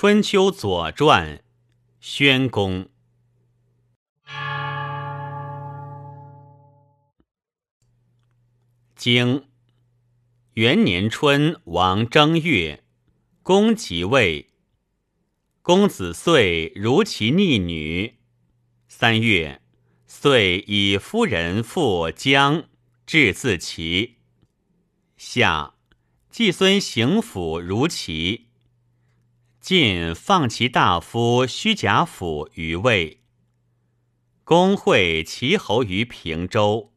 春秋左传，宣公。经元年春，王正月，公即位。公子遂如其逆女。三月，遂以夫人赴姜，至自齐。夏，季孙行府如齐。晋放其大夫虚贾府于魏。公会齐侯于平州。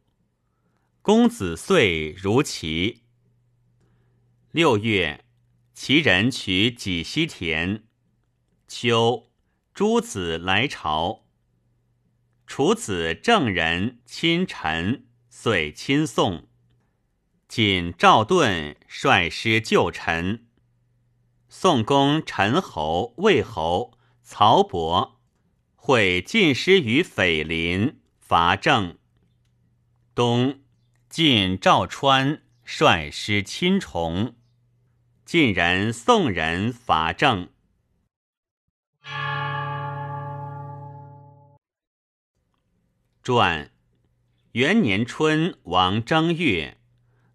公子遂如齐。六月，齐人取己西田。秋，诸子来朝。楚子郑人亲陈，遂亲宋。仅赵盾率师救陈。宋公陈侯、魏侯、曹伯会进师于斐林，伐郑。冬。晋赵川率师侵崇，晋人、宋人伐郑。传元年春，王正月，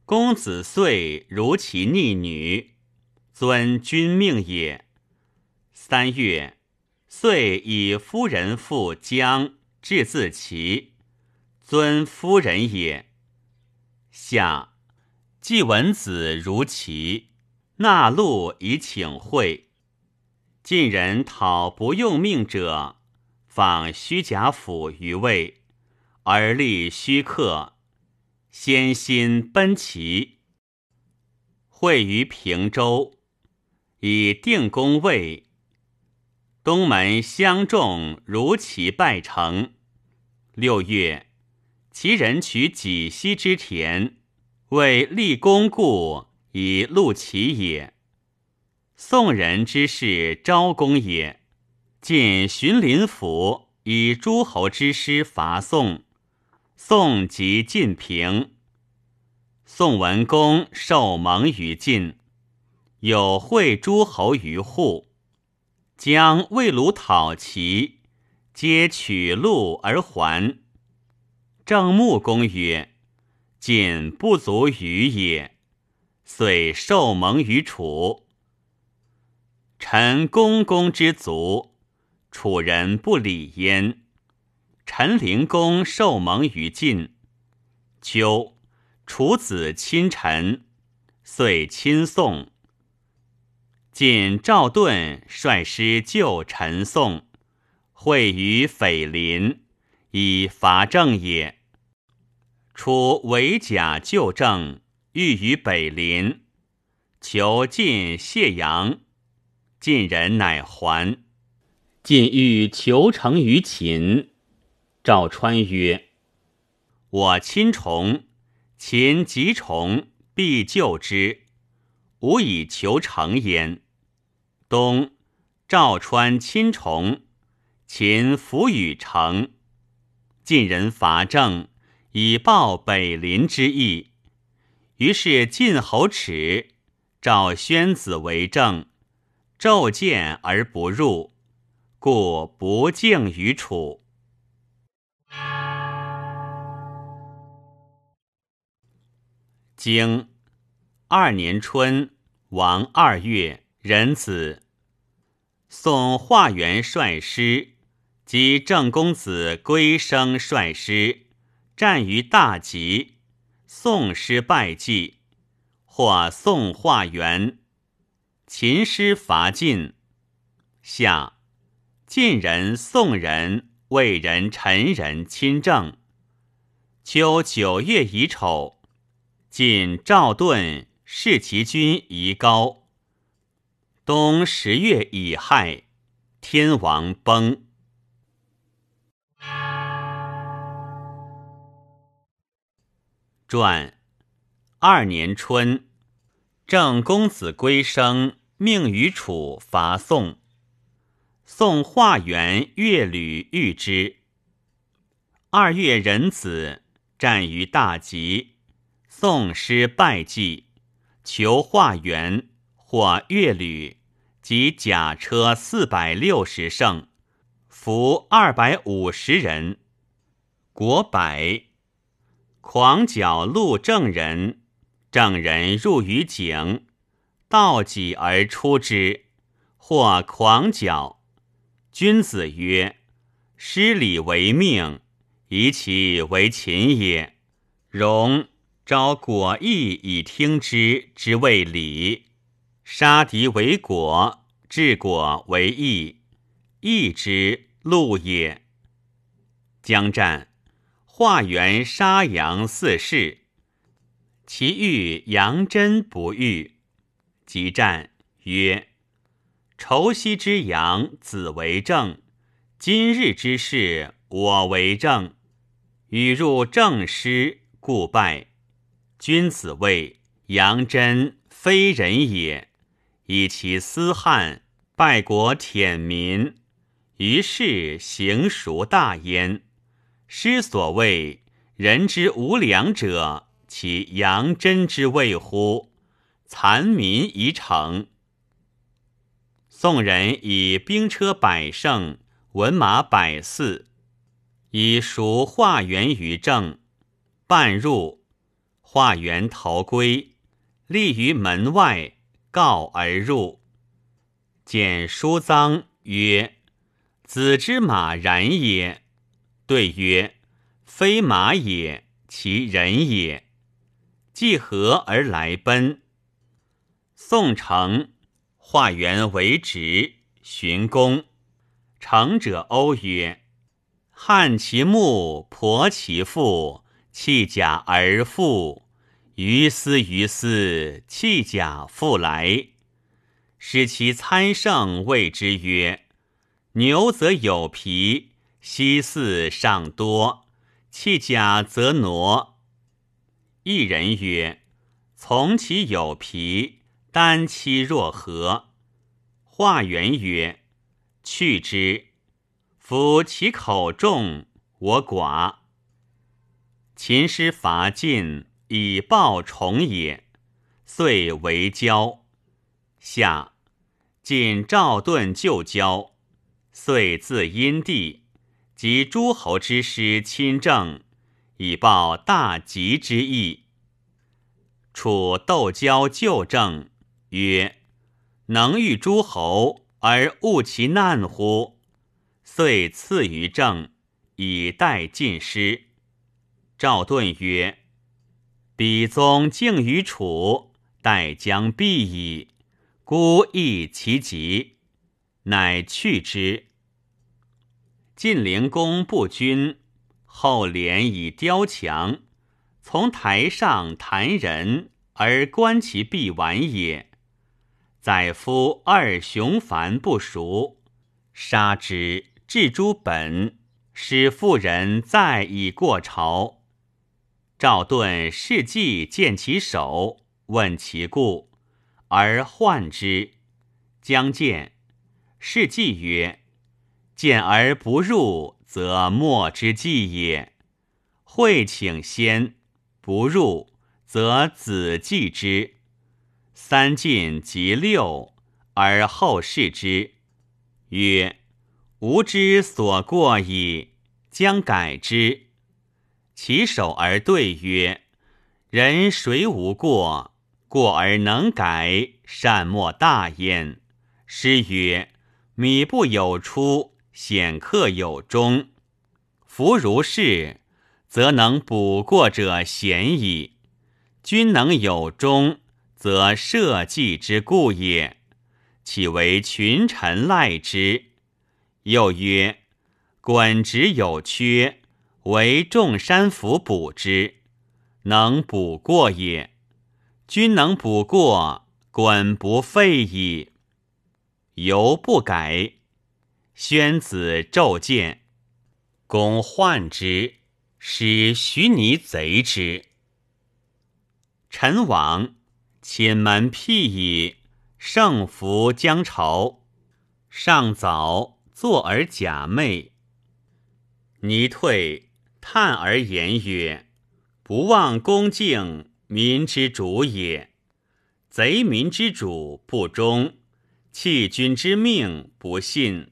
公子遂如其逆女，尊君命也。三月，遂以夫人赴姜，至自齐，尊夫人也。夏，季文子如齐，纳禄以请会。晋人讨不用命者，访虚贾府于魏，而立虚客，先心奔齐。会于平州，以定公位。东门相众如齐拜城。六月。其人取己西之田，为立功故，以录其也。宋人之士昭公也。晋荀林府以诸侯之师伐宋，宋即晋平。宋文公受蒙于晋，有会诸侯于户，将魏鲁讨齐，皆取路而还。郑穆公曰：“晋不足与也。”遂受蒙于楚。臣公公之族，楚人不礼焉。陈灵公受蒙于晋。秋，楚子亲陈，遂亲宋。晋赵盾率师救陈宋，会于斐林，以伐郑也。楚围甲救郑，欲于北临，求晋谢阳，晋人乃还。晋欲求成于秦，赵川曰：“我亲崇，秦及崇，必救之，吾以求成焉。”东，赵川亲崇，秦弗与成，晋人伐郑。以报北邻之意，于是晋侯耻，召宣子为政，骤见而不入，故不敬于楚。经二年春，王二月，壬子，宋化元率师，及郑公子归生率师。战于大吉，宋师败绩，或宋化元。秦师伐晋，夏，晋人、宋人、魏人、陈人亲政。秋九月乙丑，晋赵盾弑其君夷高。冬十月乙亥，天王崩。传二年春，郑公子归生命于楚伐宋，宋化元乐吕遇之。二月壬子，战于大吉，宋师败绩，求化元，或乐吕，及甲车四百六十乘，俘二百五十人。国百，狂角陆正人，正人入于井，道己而出之，或狂角。君子曰：“失礼为命，以其为秦也。”容招果义以听之，之谓礼。杀敌为果，治果为义，义之路也。将战，化元杀杨四世，其遇杨真不遇。即战曰：“仇昔之阳，子为政。今日之事，我为政。与入正师，故败。君子谓杨真非人也。”以其私汉败国舔民，于是行孰大焉？师所谓人之无良者，其阳真之谓乎？残民已成。宋人以兵车百乘，文马百驷，以赎化元于政。半入，化元逃归，立于门外。告而入，见书臧曰：“子之马然也。”对曰：“非马也，其人也。”既何而来奔。宋城化元为直，寻公。成者欧曰：“汉其木，婆其父，弃甲而复。”于斯于斯，弃甲复来，使其参圣谓之曰：“牛则有皮，息似尚多；弃甲则挪。”一人曰：“从其有皮，单期若何？”化元曰：“去之。夫其口重，我寡。”秦师伐晋。以报重也，遂为交。下晋赵盾旧交，遂自殷地及诸侯之师亲政，以报大吉之意。楚斗交旧政，曰：“能遇诸侯而误其难乎？”遂赐于政，以待晋师。赵盾曰。比宗敬于楚，待将毕矣。孤亦其疾，乃去之。晋灵公不君，后连以雕墙，从台上弹人而观其必完也。载夫二雄凡不熟，杀之，置诸本，使妇人再以过朝。赵盾事计见其手，问其故，而患之。将见，事计曰：“见而不入，则莫之计也。会请先，不入，则子继之。三进及六，而后视之，曰：‘吾之所过矣，将改之。’”其首而对曰：“人谁无过？过而能改，善莫大焉。”诗曰：“米不有出，显客有终。夫如是，则能补过者贤矣。君能有终，则社稷之故也。岂为群臣赖之？”又曰：“管职有缺。”为众山府补之，能补过也。君能补过，滚不废矣。犹不改。宣子骤见，公患之，使徐尼贼之。陈王寝门辟矣，胜服将朝。上早坐而假寐，尼退。叹而言曰：“不忘恭敬，民之主也。贼民之主不忠，弃君之命，不信。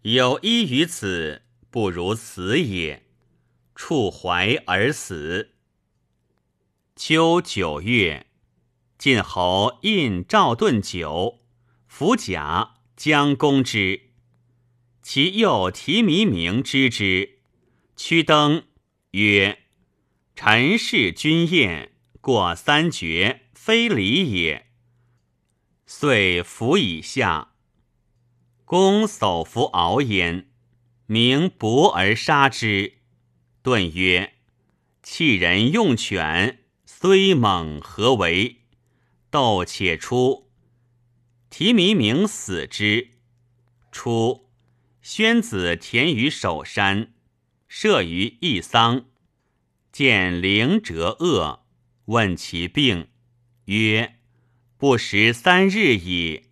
有依于此，不如此也。触怀而死。秋九月，晋侯印赵盾酒，服甲将攻之。其右提弥明知之，屈登曰：“臣事君宴，过三绝，非礼也。”遂服以下。公叟服敖焉，明搏而杀之。顿曰：“弃人用犬，虽猛何为？”斗且出。提弥明死之。初，宣子田于守山，射于一桑，见灵折恶，问其病，曰：“不食三日矣。”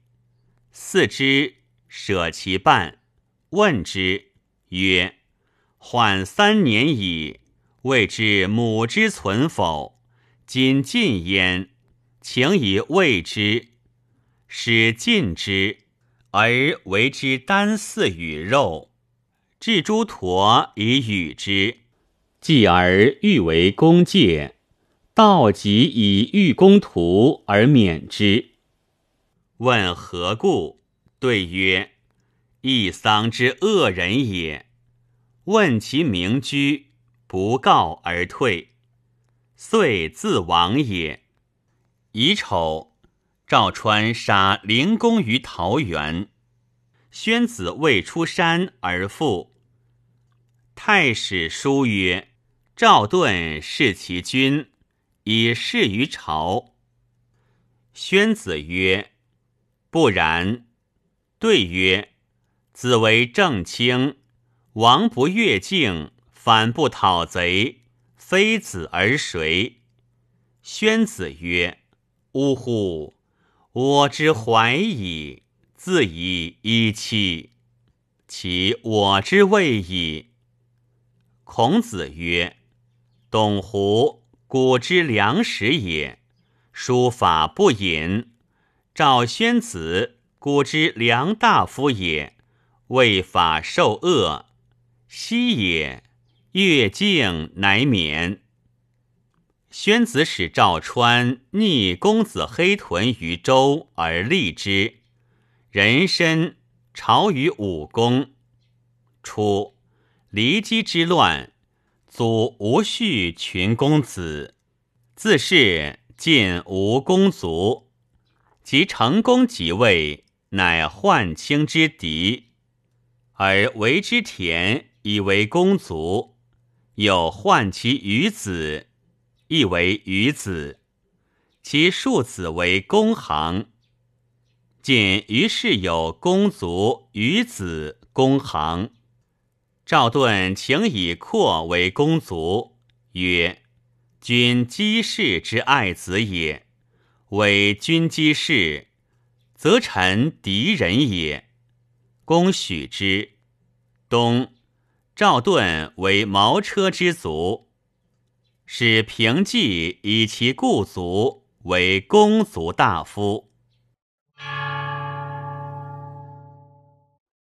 四之。舍其半，问之曰：“缓三年矣，未知母之存否？今尽焉，请以慰之。使尽之，而为之丹饲与肉，置诸陀以与之。继而欲为公戒，道即以欲公徒而免之。问何故？”对曰：“一丧之恶人也。问其名居，不告而退，遂自亡也。”乙丑，赵川杀灵公于桃园。宣子未出山而复。太史书曰：“赵盾弑其君，以示于朝。”宣子曰：“不然。”对曰：“子为正卿，王不越境，反不讨贼，非子而谁？”宣子曰：“呜呼！我之怀矣，自以一气，其我之谓矣。”孔子曰：“董狐，古之良史也，书法不隐。赵宣子。”古之良大夫也，为法受恶，昔也，越境乃免。宣子使赵川逆公子黑豚于周而立之，人参朝于武功。初，骊姬之乱，祖无序群公子，自是晋无公族，及成公即位。乃宦卿之敌，而为之田以为公族，又患其余子，亦为余子，其庶子为公行。仅于是有公族余子公行。赵盾请以阔为公族，曰：“君姬氏之爱子也，为君姬氏。”则臣敌人也，公许之。冬，赵盾为毛车之族，使平季以其故族为公族大夫。